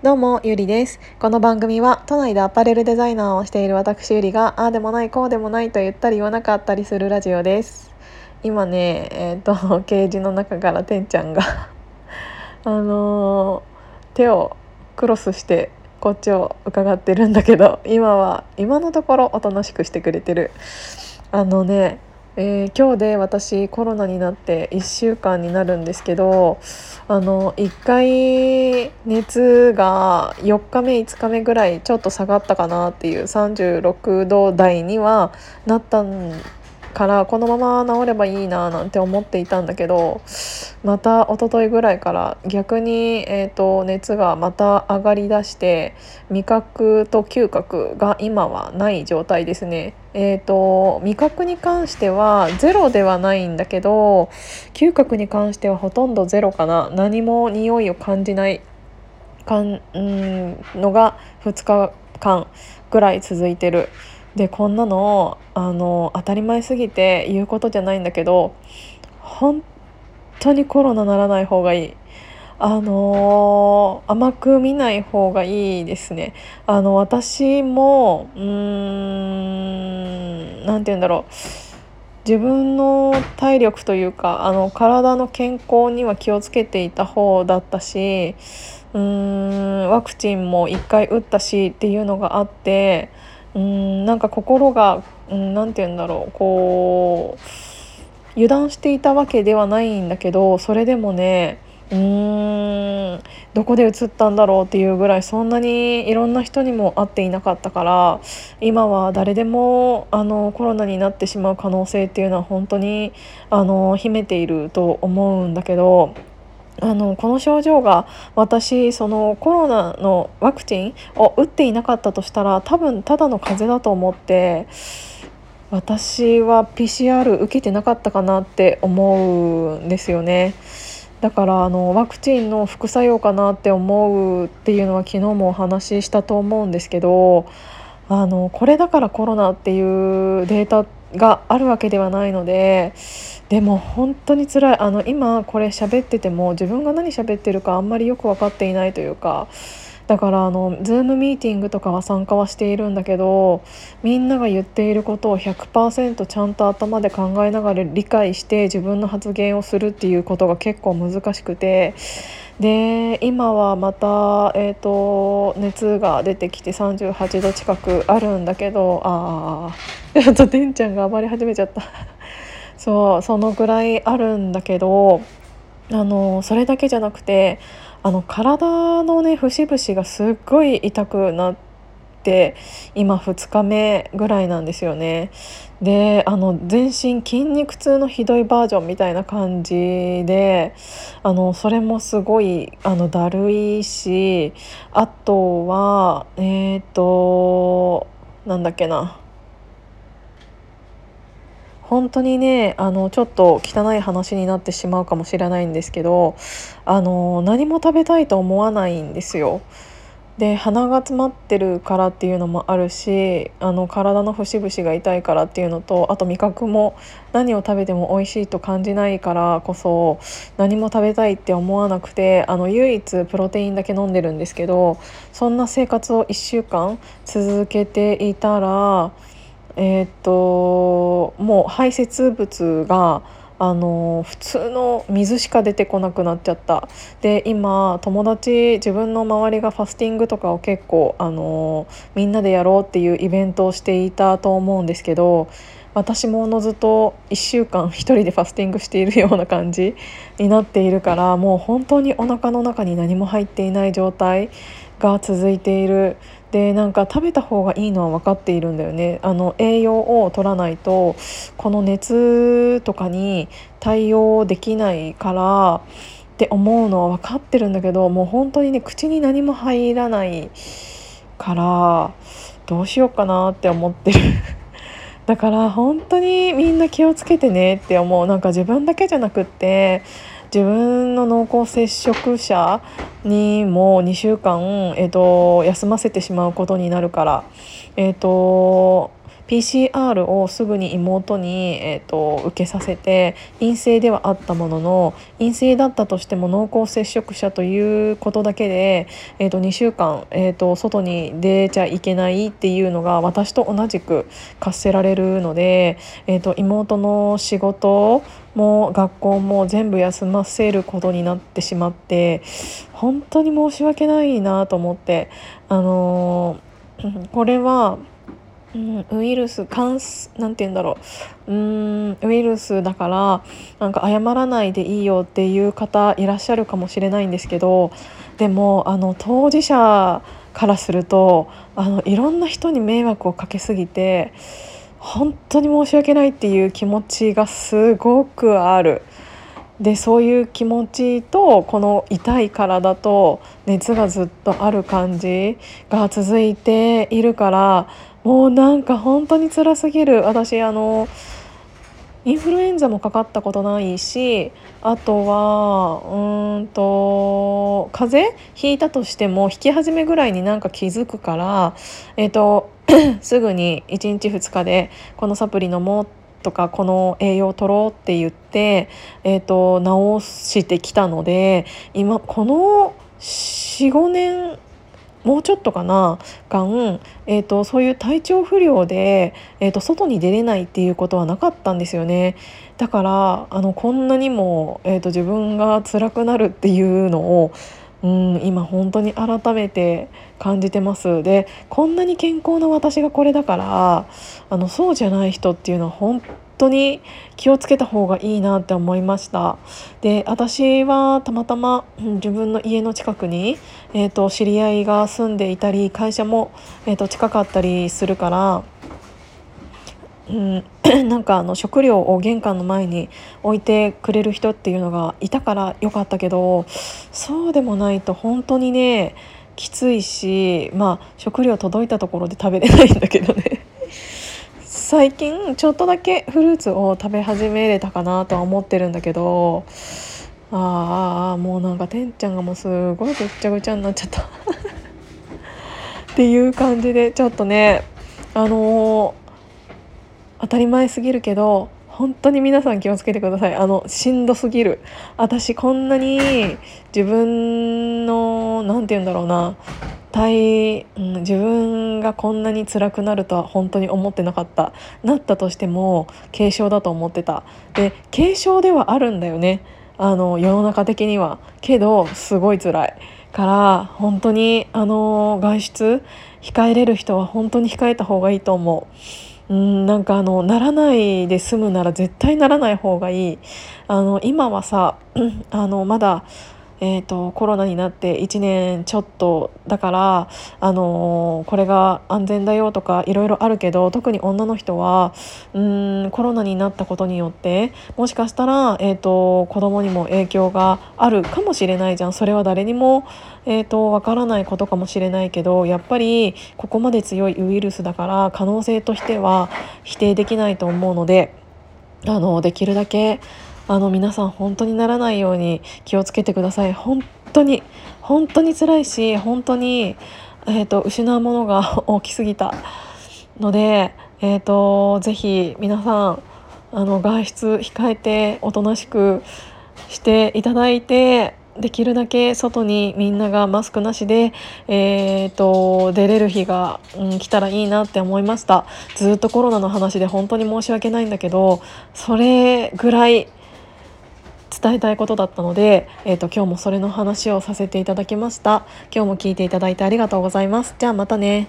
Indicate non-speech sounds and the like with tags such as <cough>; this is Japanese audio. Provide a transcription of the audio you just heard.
どうも、ゆりです。この番組は、都内でアパレルデザイナーをしている私ゆりが、ああでもない、こうでもないと言ったり言わなかったりするラジオです。今ね、えっ、ー、と、<laughs> ケージの中からてんちゃんが <laughs> あのー、手をクロスしてこっちを伺ってるんだけど、今は、今のところおとなしくしてくれてる。あのね、えー、今日で私コロナになって1週間になるんですけどあの1回熱が4日目5日目ぐらいちょっと下がったかなっていう36度台にはなったんからこのまま治ればいいななんて思っていたんだけどまた一昨日ぐらいから逆に、えーと、熱がまた上がりだして味覚と嗅覚が今はない状態ですね。えーと、味覚に関してはゼロではないんだけど嗅覚に関してはほとんどゼロかな何も匂いを感じないかんのが2日間ぐらい続いてる。でこんなのあの当たり前すぎて言うことじゃないんだけど本当にコロナならない方がいい。あのー、甘く見ない方がいいですね。あの私もうーん何て言うんだろう自分の体力というかあの体の健康には気をつけていた方だったしうーんワクチンも1回打ったしっていうのがあってうんなんか心が何て言うんだろうこう油断していたわけではないんだけどそれでもねうーんどこで移ったんだろうっていうぐらいそんなにいろんな人にも会っていなかったから今は誰でもあのコロナになってしまう可能性っていうのは本当にあの秘めていると思うんだけどあのこの症状が私そのコロナのワクチンを打っていなかったとしたら多分ただの風邪だと思って私は PCR 受けてなかったかなって思うんですよね。だからあのワクチンの副作用かなって思うっていうのは昨日もお話ししたと思うんですけどあのこれだからコロナっていうデータってがあるわけではないのででも本当に辛い。あの今これ喋ってても自分が何喋ってるかあんまりよく分かっていないというかだからあの Zoom ミーティングとかは参加はしているんだけどみんなが言っていることを100%ちゃんと頭で考えながら理解して自分の発言をするっていうことが結構難しくてで今はまた、えーと、熱が出てきて38度近くあるんだけどああちょっとでんちゃんが暴れ始めちゃった <laughs> そうそのぐらいあるんだけどあのそれだけじゃなくてあの体のね節々がすっごい痛くなって今2日目ぐらいなんですよね。であの全身筋肉痛のひどいバージョンみたいな感じであのそれもすごいあのだるいしあとはえっ、ー、となんだっけな本当にねあのちょっと汚い話になってしまうかもしれないんですけどあの何も食べたいと思わないんですよ。で鼻が詰まってるからっていうのもあるしあの体の節々が痛いからっていうのとあと味覚も何を食べても美味しいと感じないからこそ何も食べたいって思わなくてあの唯一プロテインだけ飲んでるんですけどそんな生活を1週間続けていたらえー、っともう排泄物があの普通の水しか出てこなくなっちゃった。で今友達自分の周りがファスティングとかを結構あのみんなでやろうっていうイベントをしていたと思うんですけど私もおのずと1週間1人でファスティングしているような感じになっているからもう本当にお腹の中に何も入っていない状態が続いている。でなんか食べた方がいいのは分かっているんだよね。あの栄養を取らないとこの熱とかに対応できないからって思うのは分かってるんだけどもう本当にね口に何も入らないからどうしようかなって思ってるだから本当にみんな気をつけてねって思う。なんか自分だけじゃなくって自分の濃厚接触者にも2週間、えーと、休ませてしまうことになるから、えーと、PCR をすぐに妹に、えーと、受けさせて陰性ではあったものの陰性だったとしても濃厚接触者ということだけで、えーと、2週間、えーと、外に出ちゃいけないっていうのが私と同じく課せられるので、えー、と妹の仕事も学校も全部休ませることになってしまって本当に申し訳ないなと思ってあのー、これはうん、ウイルス感なんて言うんだろううんウイルスだからなんか謝らないでいいよっていう方いらっしゃるかもしれないんですけどでもあの当事者からするとあのいろんな人に迷惑をかけすぎて本当に申し訳ないっていう気持ちがすごくある。でそういう気持ちとこの痛い体と熱がずっとある感じが続いているからもうなんか本当に辛すぎる。私あのインフルエンザもかかったことないしあとはうんと風邪ひいたとしても引き始めぐらいになんか気づくからえっ、ー、とすぐに1日2日でこのサプリ飲もうとかこの栄養を取ろうって言って、えーと、と治してきたので今この45年もうちょっとかな？間、えーと、そういう体調不良で、えーと、外に出れないっていうことはなかったんですよね。だからあのこんなにも、えーと、自分が辛くなるっていうのをうん今本当に改めて感じてます。でこんなに健康な私がこれだからあのそうじゃない人っていうのは本当に気をつけた方がいいなって思いました。で私はたまたま自分の家の近くに、えーと、知り合いが住んでいたり会社も、えーと、近かったりするからうん、<clears throat> なんかあの食料を玄関の前に置いてくれる人っていうのがいたからよかったけどそうでもないと本当にねきついしまあ食料届いたところで食べれないんだけどね。最近ちょっとだけフルーツを食べ始めれたかなとは思ってるんだけどああもうなんかてんちゃんがもうすごいぐっちゃぐちゃになっちゃった。<laughs> っていう感じでちょっとねあのー、当たり前すぎるけど本当に皆さん気をつけてください。あのしんどすぎる。私こんなに自分の何て言うんだろうな。対、うん、自分がこんなに辛くなるとは本当に思ってなかったなったとしても軽症だと思ってた。で軽症ではあるんだよね。あの世の中的には。けどすごい辛い。から本当にあの外出控えれる人は本当に控えた方がいいと思う。うんなんかあのならないで済むなら絶対ならない方がいい。あの今はさ <clears throat> あのまだえーと、コロナになって1年ちょっとだから、あのー、これが安全だよとかいろいろあるけど特に女の人はうんコロナになったことによってもしかしたら、えーと、子供にも影響があるかもしれないじゃん。それは誰にも、えーと、わからないことかもしれないけどやっぱりここまで強いウイルスだから可能性としては否定できないと思うのであのできるだけあの皆さん本当にならないように気をつけてください。本当に本当に辛いし本当に、えーと、失うものが <laughs> 大きすぎたので、えーと、ぜひ皆さんあの外出控えておとなしくしていただいてできるだけ外にみんながマスクなしで、えーと、出れる日が、うん、来たらいいなって思いました。ずっとコロナの話で本当に申し訳ないんだけどそれぐらい伝えたいことだったので、えーと、今日もそれの話をさせていただきました。今日も聞いていただいてありがとうございます。じゃあまたね。